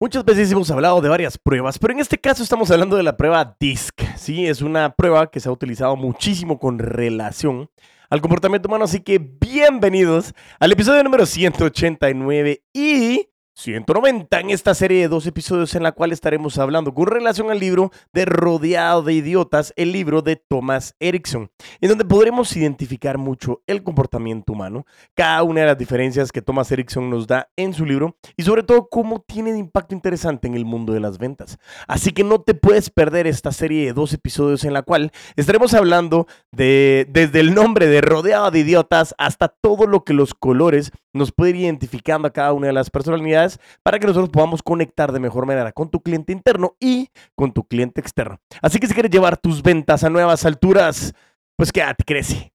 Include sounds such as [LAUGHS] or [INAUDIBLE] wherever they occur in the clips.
Muchas veces hemos hablado de varias pruebas, pero en este caso estamos hablando de la prueba DISC. Sí, es una prueba que se ha utilizado muchísimo con relación al comportamiento humano, así que bienvenidos al episodio número 189 y 190 en esta serie de dos episodios en la cual estaremos hablando con relación al libro de Rodeado de Idiotas, el libro de Thomas Erickson, en donde podremos identificar mucho el comportamiento humano, cada una de las diferencias que Thomas Erickson nos da en su libro y sobre todo cómo tiene de impacto interesante en el mundo de las ventas. Así que no te puedes perder esta serie de dos episodios en la cual estaremos hablando de desde el nombre de Rodeado de Idiotas hasta todo lo que los colores nos pueden ir identificando a cada una de las personalidades para que nosotros podamos conectar de mejor manera con tu cliente interno y con tu cliente externo. Así que si quieres llevar tus ventas a nuevas alturas, pues quédate, crece.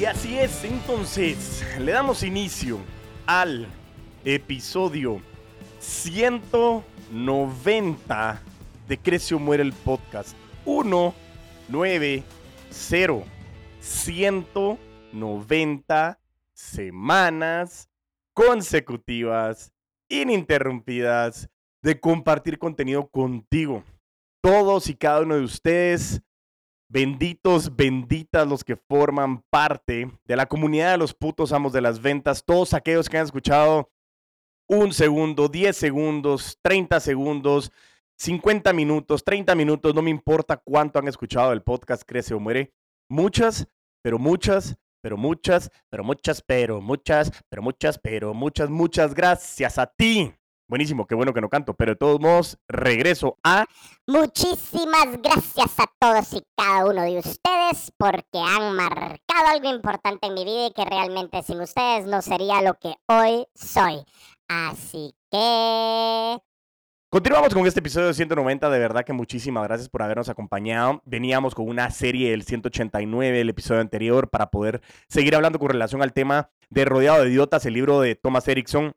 Y así es, entonces, le damos inicio al episodio 190 de Crecio Muere el Podcast. 1, 9, 0, 90 semanas consecutivas, ininterrumpidas, de compartir contenido contigo. Todos y cada uno de ustedes, benditos, benditas los que forman parte de la comunidad de los putos amos de las ventas, todos aquellos que han escuchado un segundo, 10 segundos, 30 segundos, 50 minutos, 30 minutos, no me importa cuánto han escuchado el podcast Crece o Muere. Muchas, pero muchas, pero muchas, pero muchas, pero muchas, pero muchas, pero muchas, muchas gracias a ti. Buenísimo, qué bueno que no canto, pero de todos modos, regreso a... Muchísimas gracias a todos y cada uno de ustedes porque han marcado algo importante en mi vida y que realmente sin ustedes no sería lo que hoy soy. Así que Continuamos con este episodio 190. De verdad que muchísimas gracias por habernos acompañado. Veníamos con una serie del 189, el episodio anterior, para poder seguir hablando con relación al tema de Rodeado de Idiotas, el libro de Thomas Erickson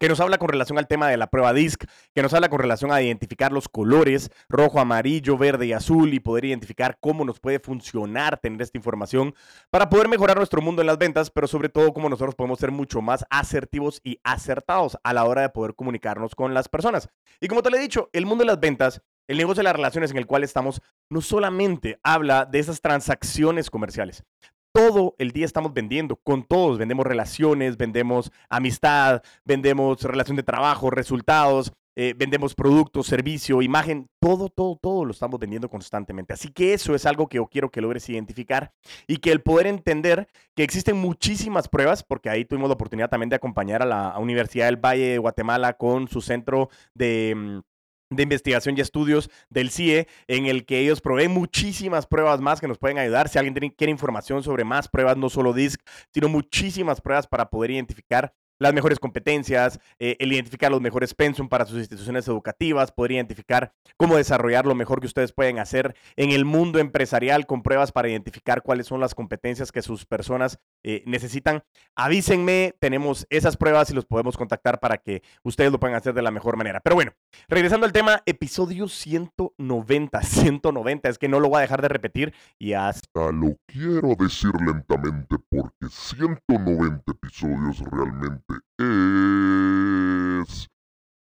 que nos habla con relación al tema de la prueba DISC, que nos habla con relación a identificar los colores rojo, amarillo, verde y azul y poder identificar cómo nos puede funcionar tener esta información para poder mejorar nuestro mundo en las ventas, pero sobre todo cómo nosotros podemos ser mucho más asertivos y acertados a la hora de poder comunicarnos con las personas. Y como te lo he dicho, el mundo de las ventas el negocio de las relaciones en el cual estamos no solamente habla de esas transacciones comerciales, todo el día estamos vendiendo, con todos, vendemos relaciones, vendemos amistad, vendemos relación de trabajo, resultados, eh, vendemos productos, servicio, imagen, todo, todo, todo lo estamos vendiendo constantemente. Así que eso es algo que yo quiero que logres identificar y que el poder entender que existen muchísimas pruebas, porque ahí tuvimos la oportunidad también de acompañar a la Universidad del Valle de Guatemala con su centro de mm, de investigación y estudios del CIE, en el que ellos proveen muchísimas pruebas más que nos pueden ayudar. Si alguien quiere información sobre más pruebas, no solo DISC, sino muchísimas pruebas para poder identificar las mejores competencias, eh, el identificar los mejores pensum para sus instituciones educativas, poder identificar cómo desarrollar lo mejor que ustedes pueden hacer en el mundo empresarial con pruebas para identificar cuáles son las competencias que sus personas eh, necesitan. Avísenme, tenemos esas pruebas y los podemos contactar para que ustedes lo puedan hacer de la mejor manera. Pero bueno, regresando al tema, episodio 190, 190, [LAUGHS] es que no lo voy a dejar de repetir y hasta lo quiero decir lentamente porque 190 episodios realmente es,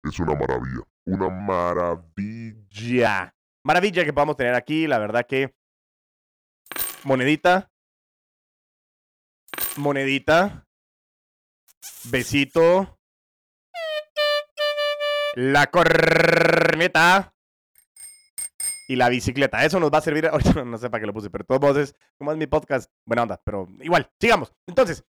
es una maravilla. Una maravilla. Maravilla que podamos tener aquí. La verdad que. Monedita. Monedita. Besito. La corneta. Y la bicicleta. Eso nos va a servir. [LAUGHS] No sé para qué lo puse, pero todos modos es. Como es mi podcast, buena onda. Pero igual, sigamos. Entonces,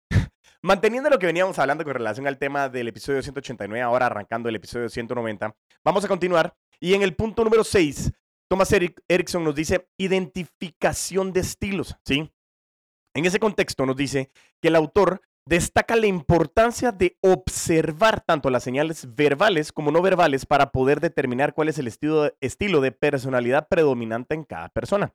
Manteniendo lo que veníamos hablando con relación al tema del episodio 189, ahora arrancando el episodio 190, vamos a continuar. Y en el punto número 6, Thomas Erickson nos dice identificación de estilos, ¿sí? En ese contexto nos dice que el autor destaca la importancia de observar tanto las señales verbales como no verbales para poder determinar cuál es el estilo, de personalidad predominante en cada persona.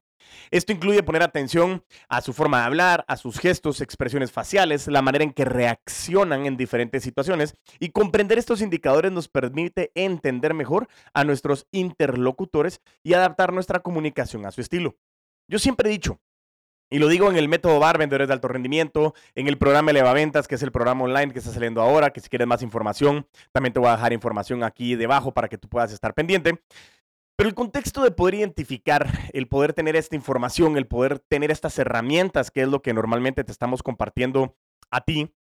Esto incluye poner atención a su forma de hablar, a sus gestos, expresiones faciales, la manera en que reaccionan en diferentes situaciones y comprender estos indicadores nos permite entender mejor a nuestros interlocutores y adaptar nuestra comunicación a su estilo. Yo siempre he dicho, Y lo digo en el método BAR, vendedores de alto rendimiento, en el programa Eleva Ventas, que es el programa online que está saliendo ahora, que si quieres más información, también te voy a dejar información aquí debajo para que tú puedas estar pendiente. Pero el contexto de poder identificar, el poder tener esta información, el poder tener estas herramientas, que es lo que normalmente te estamos compartiendo a ti,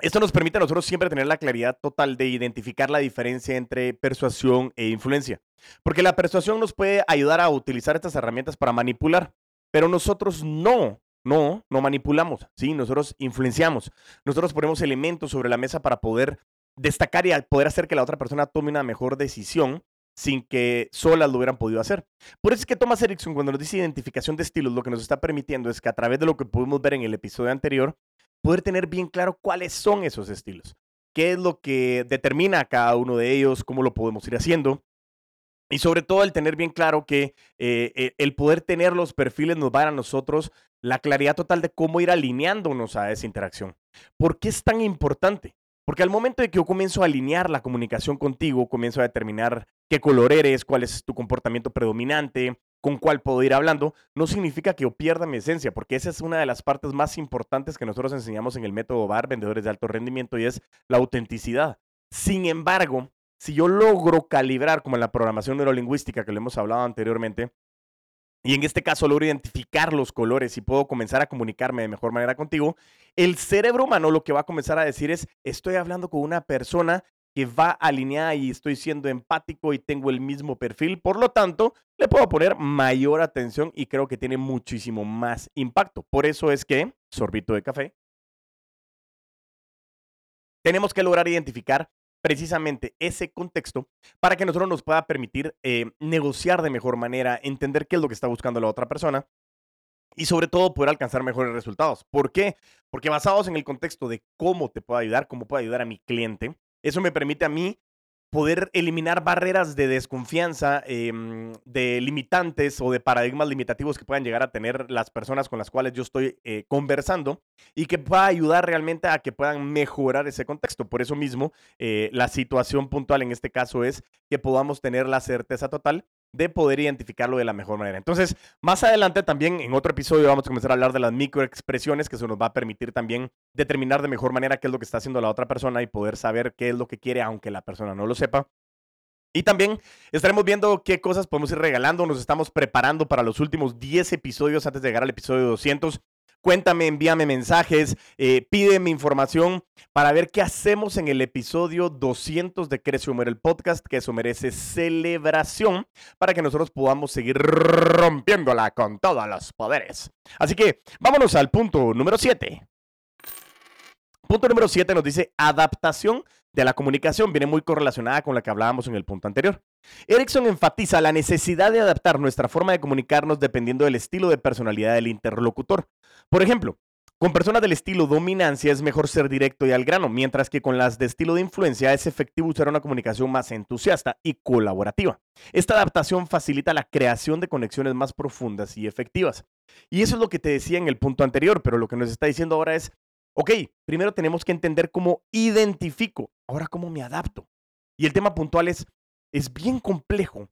esto nos permite a nosotros siempre tener la claridad total de identificar la diferencia entre persuasión e influencia. Porque la persuasión nos puede ayudar a utilizar estas herramientas para manipular, pero nosotros no, no, no manipulamos, ¿sí? Nosotros influenciamos. Nosotros ponemos elementos sobre la mesa para poder destacar y poder hacer que la otra persona tome una mejor decisión sin que solas lo hubieran podido hacer. Por eso es que Thomas Erickson, cuando nos dice identificación de estilos, lo que nos está permitiendo es que a través de lo que pudimos ver en el episodio anterior, poder tener bien claro cuáles son esos estilos, qué es lo que determina a cada uno de ellos, cómo lo podemos ir haciendo. Y sobre todo el tener bien claro que eh, eh, el poder tener los perfiles nos va a dar a nosotros la claridad total de cómo ir alineándonos a esa interacción. ¿Por qué es tan importante? Porque al momento de que yo comienzo a alinear la comunicación contigo, comienzo a determinar qué color eres, cuál es tu comportamiento predominante, con cuál puedo ir hablando, no significa que yo pierda mi esencia, porque esa es una de las partes más importantes que nosotros enseñamos en el método BAR, vendedores de alto rendimiento, y es la autenticidad. Sin embargo, si yo logro calibrar, como en la programación neurolingüística que le hemos hablado anteriormente, y en este caso logro identificar los colores y puedo comenzar a comunicarme de mejor manera contigo, el cerebro humano lo que va a comenzar a decir es, estoy hablando con una persona que va alineada y estoy siendo empático y tengo el mismo perfil. Por lo tanto, le puedo poner mayor atención y creo que tiene muchísimo más impacto. Por eso es que, sorbito de café, tenemos que lograr identificar precisamente ese contexto para que nosotros nos pueda permitir eh, negociar de mejor manera, entender qué es lo que está buscando la otra persona y sobre todo poder alcanzar mejores resultados. ¿Por qué? Porque basados en el contexto de cómo te puedo ayudar, cómo puedo ayudar a mi cliente, eso me permite a mí poder eliminar barreras de desconfianza, em, de limitantes o de paradigmas limitativos que puedan llegar a tener las personas con las cuales yo estoy eh, conversando y que pueda ayudar realmente a que puedan mejorar ese contexto. Por eso mismo, eh, la situación puntual en este caso es que podamos tener la certeza total de poder identificarlo de la mejor manera. Entonces, más adelante también en otro episodio vamos a comenzar a hablar de las microexpresiones que eso nos va a permitir también determinar de mejor manera qué es lo que está haciendo la otra persona y poder saber qué es lo que quiere aunque la persona no lo sepa. Y también estaremos viendo qué cosas podemos ir regalando. Nos estamos preparando para los últimos 10 episodios antes de llegar al episodio 200 cuéntame, envíame mensajes, eh, pídeme información para ver qué hacemos en el episodio 200 de Crece Humor, el podcast, que eso merece celebración para que nosotros podamos seguir rompiéndola con todos los poderes. Así que vámonos al punto número 7. Punto número 7 nos dice adaptación de la comunicación. Viene muy correlacionada con la que hablábamos en el punto anterior. Erickson enfatiza la necesidad de adaptar nuestra forma de comunicarnos dependiendo del estilo de personalidad del interlocutor. Por ejemplo, con personas del estilo dominancia es mejor ser directo y al grano, mientras que con las de estilo de influencia es efectivo usar una comunicación más entusiasta y colaborativa. Esta adaptación facilita la creación de conexiones más profundas y efectivas. Y eso es lo que te decía en el punto anterior, pero lo que nos está diciendo ahora es, ok, primero tenemos que entender cómo identifico, ahora cómo me adapto. Y el tema puntual es, es bien complejo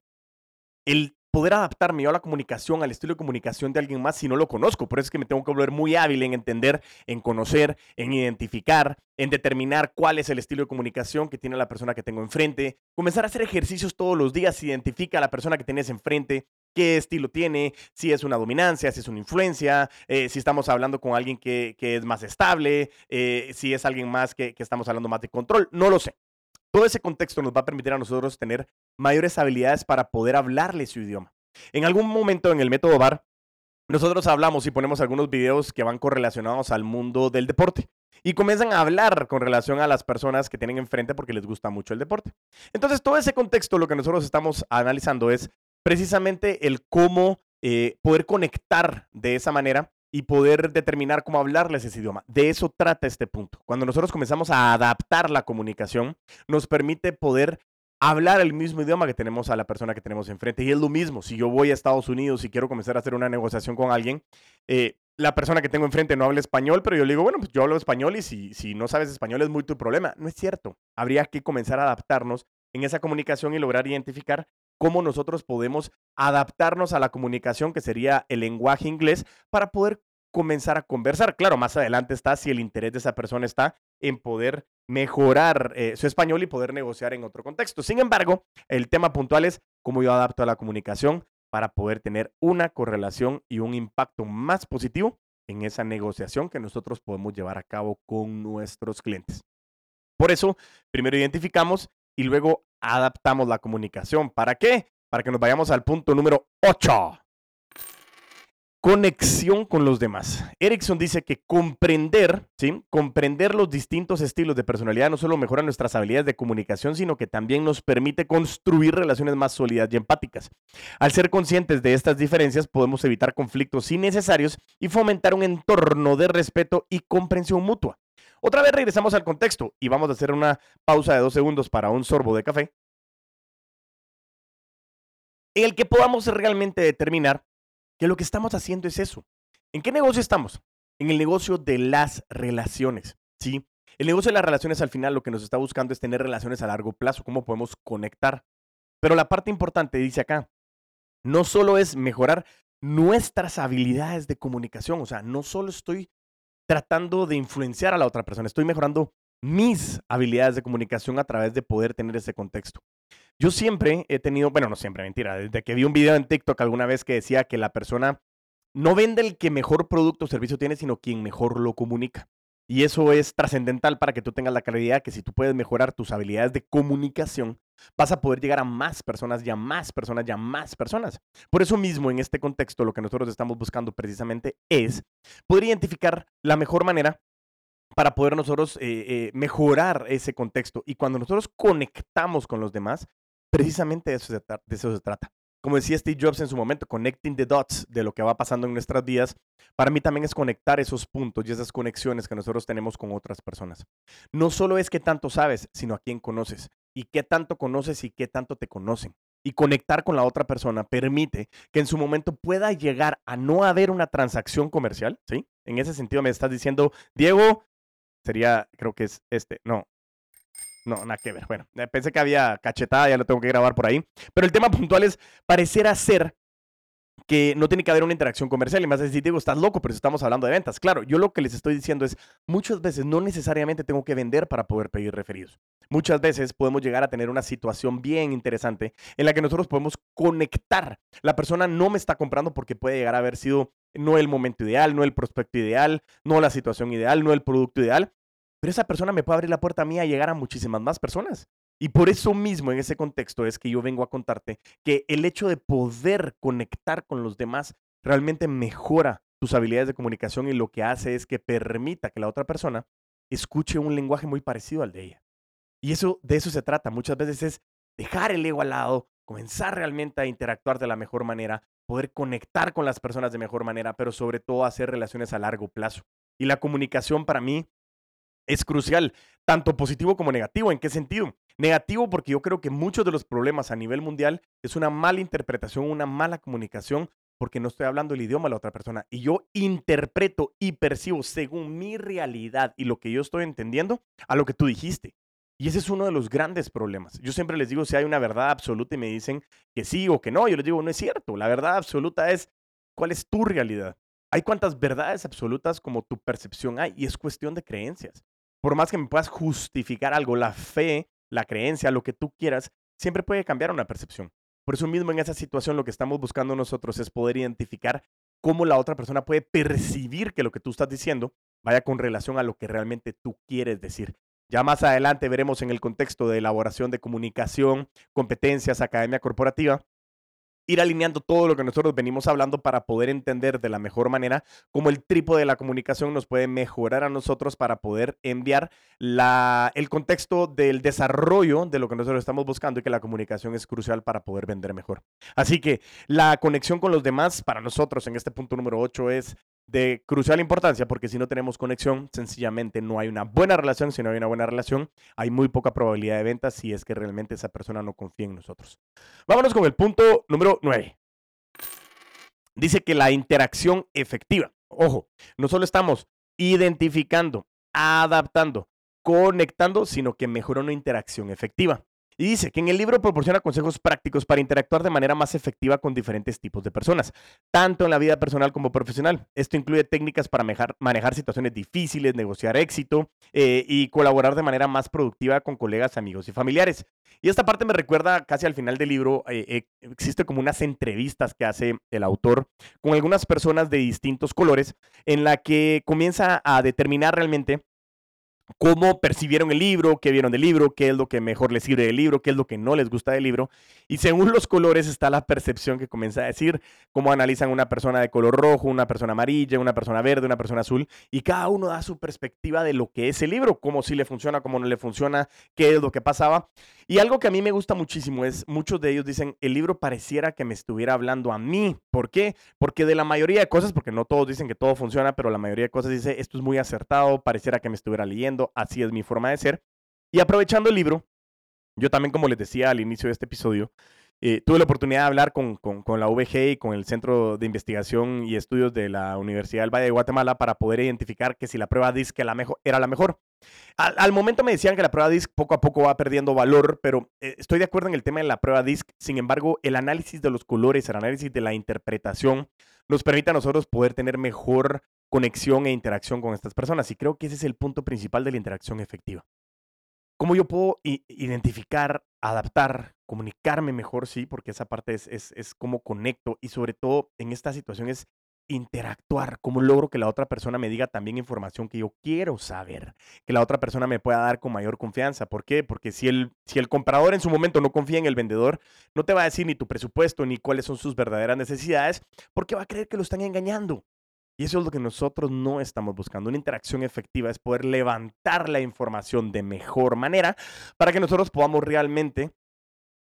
el poder adaptarme yo a la comunicación, al estilo de comunicación de alguien más si no lo conozco. Por eso es que me tengo que volver muy hábil en entender, en conocer, en identificar, en determinar cuál es el estilo de comunicación que tiene la persona que tengo enfrente. Comenzar a hacer ejercicios todos los días, identifica a la persona que tienes enfrente, qué estilo tiene, si es una dominancia, si es una influencia, eh, si estamos hablando con alguien que, es más estable, eh, si es alguien más que, que estamos hablando más de control, no lo sé. Todo ese contexto nos va a permitir a nosotros tener mayores habilidades para poder hablarle su idioma. En algún momento en el método VAR, nosotros hablamos y ponemos algunos videos que van correlacionados al mundo del deporte y comienzan a hablar con relación a las personas que tienen enfrente porque les gusta mucho el deporte. Entonces, todo ese contexto, lo que nosotros estamos analizando es precisamente el cómo eh, poder conectar de esa manera y poder determinar cómo hablarles ese idioma. De eso trata este punto. Cuando nosotros comenzamos a adaptar la comunicación, nos permite poder hablar el mismo idioma que tenemos a la persona que tenemos enfrente. Y es lo mismo, si yo voy a Estados Unidos y quiero comenzar a hacer una negociación con alguien, eh, la persona que tengo enfrente no habla español, pero yo le digo, bueno, pues yo hablo español y si, si no sabes español es muy tu problema. No es cierto. Habría que comenzar a adaptarnos en esa comunicación y lograr identificar cómo nosotros podemos adaptarnos a la comunicación, que sería el lenguaje inglés, para poder comenzar a conversar. Claro, más adelante está si el interés de esa persona está en poder mejorar eh, su español y poder negociar en otro contexto. Sin embargo, el tema puntual es cómo yo adapto a la comunicación para poder tener una correlación y un impacto más positivo en esa negociación que nosotros podemos llevar a cabo con nuestros clientes. Por eso, primero identificamos y luego adaptamos la comunicación. ¿Para qué? Para que nos vayamos al punto número 8. Conexión con los demás. Erickson dice que comprender, ¿sí? Comprender los distintos estilos de personalidad no solo mejora nuestras habilidades de comunicación, sino que también nos permite construir relaciones más sólidas y empáticas. Al ser conscientes de estas diferencias, podemos evitar conflictos innecesarios y fomentar un entorno de respeto y comprensión mutua. Otra vez regresamos al contexto y vamos a hacer una pausa de dos segundos para un sorbo de café, en el que podamos realmente determinar que lo que estamos haciendo es eso. ¿En qué negocio estamos? En el negocio de las relaciones, ¿sí? El negocio de las relaciones al final lo que nos está buscando es tener relaciones a largo plazo, cómo podemos conectar. Pero la parte importante dice acá, no solo es mejorar nuestras habilidades de comunicación, o sea, no solo estoy tratando de influenciar a la otra persona, estoy mejorando mis habilidades de comunicación a través de poder tener ese contexto. Yo siempre he tenido, bueno, no siempre, mentira, desde que vi un video en TikTok alguna vez que decía que la persona no vende el que mejor producto o servicio tiene, sino quien mejor lo comunica. Y eso es trascendental para que tú tengas la claridad que si tú puedes mejorar tus habilidades de comunicación, vas a poder llegar a más personas y a más personas y a más personas. Por eso mismo, en este contexto, lo que nosotros estamos buscando precisamente es poder identificar la mejor manera para poder nosotros eh, eh, mejorar ese contexto. Y cuando nosotros conectamos con los demás, precisamente de eso, se de eso se trata. Como decía Steve Jobs en su momento, connecting the dots de lo que va pasando en nuestras vidas, para mí también es conectar esos puntos y esas conexiones que nosotros tenemos con otras personas. No solo es qué tanto sabes, sino a quién conoces y qué tanto conoces y qué tanto te conocen. Y conectar con la otra persona permite que en su momento pueda llegar a no haber una transacción comercial, ¿sí? En ese sentido me estás diciendo, Diego, sería, creo que es este, no, no, nada que ver. Bueno, eh, pensé que había cachetada, ya lo tengo que grabar por ahí. Pero el tema puntual es, parecer ser que no tiene que haber una interacción comercial. Y más decir, digo, estás loco, pero estamos hablando de ventas. Claro, yo lo que les estoy diciendo es, muchas veces no necesariamente tengo que vender para poder pedir referidos. Muchas veces podemos llegar a tener una situación bien interesante en la que nosotros podemos conectar. La persona no me está comprando porque puede llegar a haber sido no el momento ideal, no el prospecto ideal, no la situación ideal, no el producto ideal, pero esa persona me puede abrir la puerta a mí a llegar a muchísimas más personas. Y por eso mismo, en ese contexto, es que yo vengo a contarte que el hecho de poder conectar con los demás realmente mejora tus habilidades de comunicación y lo que hace es que permita que la otra persona escuche un lenguaje muy parecido al de ella. Y eso de eso se trata. Muchas veces es dejar el ego al lado, comenzar realmente a interactuar de la mejor manera, poder conectar con las personas de mejor manera, pero sobre todo hacer relaciones a largo plazo. Y la comunicación para mí es crucial, tanto positivo como negativo. ¿En qué sentido? Negativo porque yo creo que muchos de los problemas a nivel mundial es una mala interpretación, una mala comunicación, porque no estoy hablando el idioma de la otra persona. Y yo interpreto y percibo según mi realidad y lo que yo estoy entendiendo a lo que tú dijiste. Y ese es uno de los grandes problemas. Yo siempre les digo si hay una verdad absoluta y me dicen que sí o que no. Yo les digo, no es cierto. La verdad absoluta es cuál es tu realidad. Hay cuantas verdades absolutas como tu percepción hay y es cuestión de creencias por más que me puedas justificar algo, la fe, la creencia, lo que tú quieras, siempre puede cambiar una percepción. Por eso mismo en esa situación lo que estamos buscando nosotros es poder identificar cómo la otra persona puede percibir que lo que tú estás diciendo vaya con relación a lo que realmente tú quieres decir. Ya más adelante veremos en el contexto de elaboración de comunicación, competencias, academia corporativa, ir alineando todo lo que nosotros venimos hablando para poder entender de la mejor manera cómo el trípode de la comunicación nos puede mejorar a nosotros para poder enviar la, el contexto del desarrollo de lo que nosotros estamos buscando y que la comunicación es crucial para poder vender mejor. Así que la conexión con los demás para nosotros en este punto número 8 es de crucial importancia porque si no tenemos conexión, sencillamente no hay una buena relación. Si no hay una buena relación, hay muy poca probabilidad de ventas si es que realmente esa persona no confía en nosotros. Vámonos con el punto número 9. Dice que la interacción efectiva. Ojo, no solo estamos identificando, adaptando, conectando, sino que mejora una interacción efectiva. Y dice que en el libro proporciona consejos prácticos para interactuar de manera más efectiva con diferentes tipos de personas, tanto en la vida personal como profesional. Esto incluye técnicas para manejar, situaciones difíciles, negociar éxito eh, y colaborar de manera más productiva con colegas, amigos y familiares. Y esta parte me recuerda casi al final del libro, eh, eh, existe como unas entrevistas que hace el autor con algunas personas de distintos colores en la que comienza a determinar realmente cómo percibieron el libro, qué vieron del libro, qué es lo que mejor les sirve del libro, qué es lo que no les gusta del libro. Y según los colores está la percepción que comienza a decir, cómo analizan una persona de color rojo, una persona amarilla, una persona verde, una persona azul. Y cada uno da su perspectiva de lo que es el libro, cómo sí le funciona, cómo no le funciona, qué es lo que pasaba. Y algo que a mí me gusta muchísimo es, muchos de ellos dicen, el libro pareciera que me estuviera hablando a mí. ¿Por qué? Porque de la mayoría de cosas, porque no todos dicen que todo funciona, pero la mayoría de cosas dice, esto es muy acertado, pareciera que me estuviera leyendo, así es mi forma de ser. Y aprovechando el libro, yo también, como les decía al inicio de este episodio, eh, tuve la oportunidad de hablar con, con, la VG y con el Centro de Investigación y Estudios de la Universidad del Valle de Guatemala para poder identificar que si la prueba DISC era la mejor. Al, momento me decían que la prueba DISC poco a poco va perdiendo valor, pero eh, estoy de acuerdo en el tema de la prueba DISC. Sin embargo, el análisis de los colores, el análisis de la interpretación, nos permite a nosotros poder tener mejor conexión e interacción con estas personas. Y creo que ese es el punto principal de la interacción efectiva. ¿Cómo yo puedo identificar, adaptar, comunicarme mejor? Sí, porque esa parte es, es, es cómo conecto y sobre todo en esta situación es interactuar, cómo logro que la otra persona me diga también información que yo quiero saber, que la otra persona me pueda dar con mayor confianza. ¿Por qué? Porque si el, si el comprador en su momento no confía en el vendedor, no te va a decir ni tu presupuesto ni cuáles son sus verdaderas necesidades, porque va a creer que lo están engañando. Y eso es lo que nosotros no estamos buscando. Una interacción efectiva es poder levantar la información de mejor manera para que nosotros podamos realmente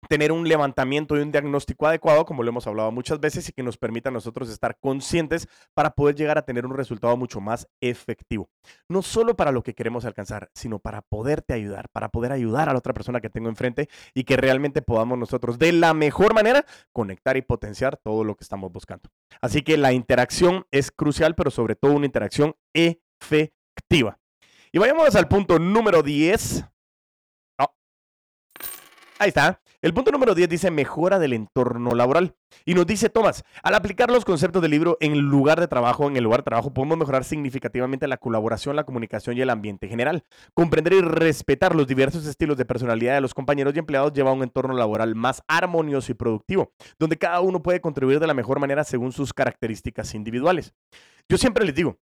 tener un levantamiento y un diagnóstico adecuado, como lo hemos hablado muchas veces, y que nos permita a nosotros estar conscientes para poder llegar a tener un resultado mucho más efectivo. No solo para lo que queremos alcanzar, sino para poderte ayudar, para poder ayudar a la otra persona que tengo enfrente y que realmente podamos nosotros de la mejor manera conectar y potenciar todo lo que estamos buscando. Así que la interacción es crucial, pero sobre todo una interacción efectiva. Y vayamos al punto número 10 Ahí está. El punto número 10 dice mejora del entorno laboral. Y nos dice Tomás, al aplicar los conceptos del libro en lugar de trabajo, en el lugar de trabajo, podemos mejorar significativamente la colaboración, la comunicación y el ambiente general. Comprender y respetar los diversos estilos de personalidad de los compañeros y empleados lleva a un entorno laboral más armonioso y productivo, donde cada uno puede contribuir de la mejor manera según sus características individuales. Yo siempre les digo,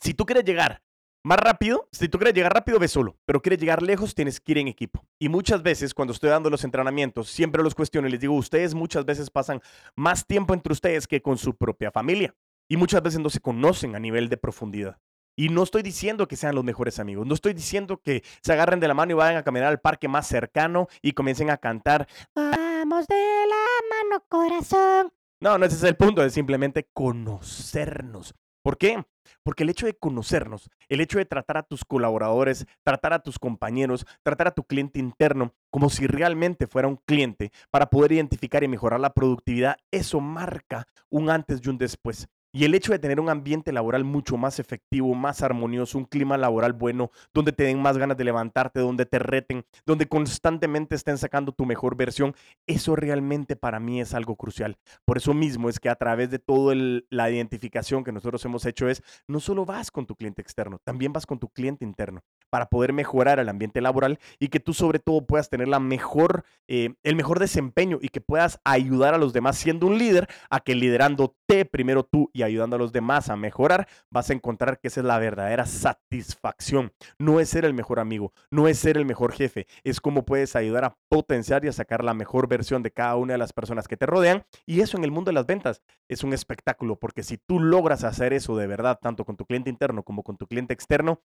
si tú quieres llegar más rápido, si tú quieres llegar rápido, ve solo, pero quieres llegar lejos, tienes que ir en equipo. Y muchas veces, cuando estoy dando los entrenamientos, siempre los cuestiono y les digo, ustedes muchas veces pasan más tiempo entre ustedes que con su propia familia. Y muchas veces no se conocen a nivel de profundidad. Y no estoy diciendo que sean los mejores amigos, no estoy diciendo que se agarren de la mano y vayan a caminar al parque más cercano y comiencen a cantar, vamos de la mano corazón. No, no ese es el punto, es simplemente conocernos. ¿Por qué? Porque el hecho de conocernos, el hecho de tratar a tus colaboradores, tratar a tus compañeros, tratar a tu cliente interno como si realmente fuera un cliente para poder identificar y mejorar la productividad, eso marca un antes y un después. Y el hecho de tener un ambiente laboral mucho más efectivo, más armonioso, un clima laboral bueno, donde te den más ganas de levantarte, donde te reten, donde constantemente estén sacando tu mejor versión, eso realmente para mí es algo crucial. Por eso mismo es que a través de toda la identificación que nosotros hemos hecho es, no solo vas con tu cliente externo, también vas con tu cliente interno para poder mejorar el ambiente laboral y que tú sobre todo puedas tener la mejor, eh, el mejor desempeño y que puedas ayudar a los demás siendo un líder a que liderándote primero tú y ayudando a los demás a mejorar, vas a encontrar que esa es la verdadera satisfacción. No es ser el mejor amigo, no es ser el mejor jefe, es cómo puedes ayudar a potenciar y a sacar la mejor versión de cada una de las personas que te rodean y eso en el mundo de las ventas es un espectáculo porque si tú logras hacer eso de verdad, tanto con tu cliente interno como con tu cliente externo,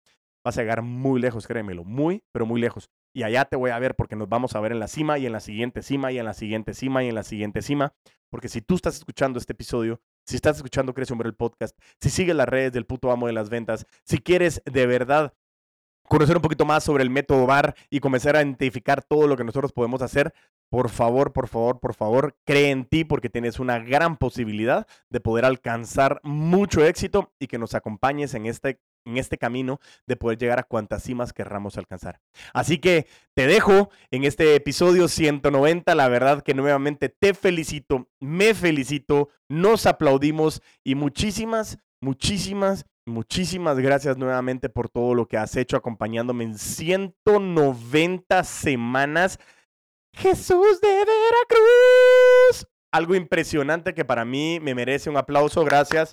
vas a llegar muy lejos, créemelo, muy, pero muy lejos. Y allá te voy a ver porque nos vamos a ver en la cima y en la siguiente cima y en la siguiente cima y en la siguiente cima. Porque si tú estás escuchando este episodio, si estás escuchando Crece Hombre el podcast, si sigues las redes del puto amo de las ventas, si quieres de verdad conocer un poquito más sobre el método VAR y comenzar a identificar todo lo que nosotros podemos hacer, por favor, por favor, por favor, cree en ti porque tienes una gran posibilidad de poder alcanzar mucho éxito y que nos acompañes en este en este camino de poder llegar a cuantas cimas querramos alcanzar. Así que te dejo en este episodio 190. La verdad que nuevamente te felicito, me felicito, nos aplaudimos y muchísimas, muchísimas, muchísimas gracias nuevamente por todo lo que has hecho acompañándome en 190 semanas. Jesús de Veracruz. Algo impresionante que para mí me merece un aplauso. Gracias.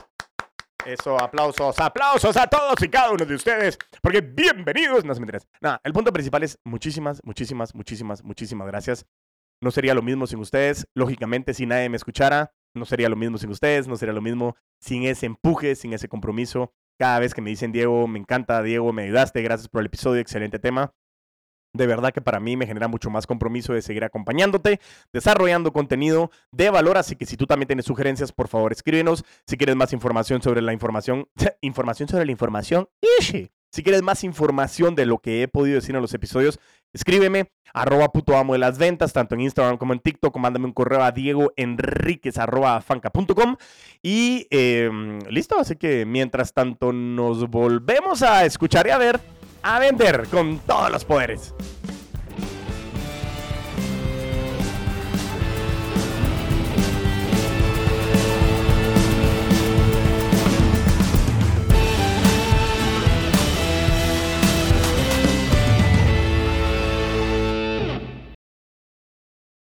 Eso, aplausos, aplausos a todos y cada uno de ustedes, porque bienvenidos. No se me Nada, el punto principal es muchísimas, muchísimas, muchísimas, muchísimas gracias. No sería lo mismo sin ustedes. Lógicamente, si nadie me escuchara, no sería lo mismo sin ustedes, no sería lo mismo sin ese empuje, sin ese compromiso. Cada vez que me dicen, Diego, me encanta, Diego, me ayudaste, gracias por el episodio, excelente tema de verdad que para mí me genera mucho más compromiso de seguir acompañándote, desarrollando contenido de valor. Así que si tú también tienes sugerencias, por favor escríbenos. Si quieres más información sobre la información, [LAUGHS] información sobre la información, si quieres más información de lo que he podido decir en los episodios, escríbeme, arroba puto amo de las ventas, tanto en Instagram como en TikTok, mándame un correo a diegoenriquez arroba fanca.com y em, listo, así que mientras tanto nos volvemos a escuchar y a ver a vender con todos los poderes.